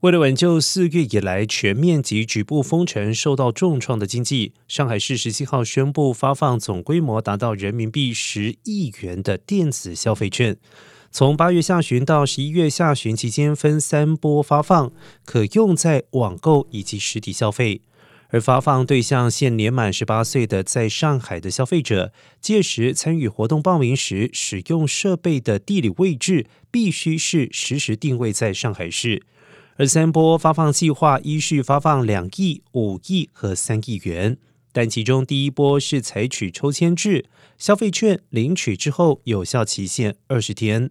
为了挽救四月以来全面及局部封城受到重创的经济，上海市十七号宣布发放总规模达到人民币十亿元的电子消费券，从八月下旬到十一月下旬期间分三波发放，可用在网购以及实体消费。而发放对象现年满十八岁的在上海的消费者，届时参与活动报名时，使用设备的地理位置必须是实时定位在上海市。而三波发放计划依序发放两亿、五亿和三亿元，但其中第一波是采取抽签制，消费券领取之后有效期限二十天。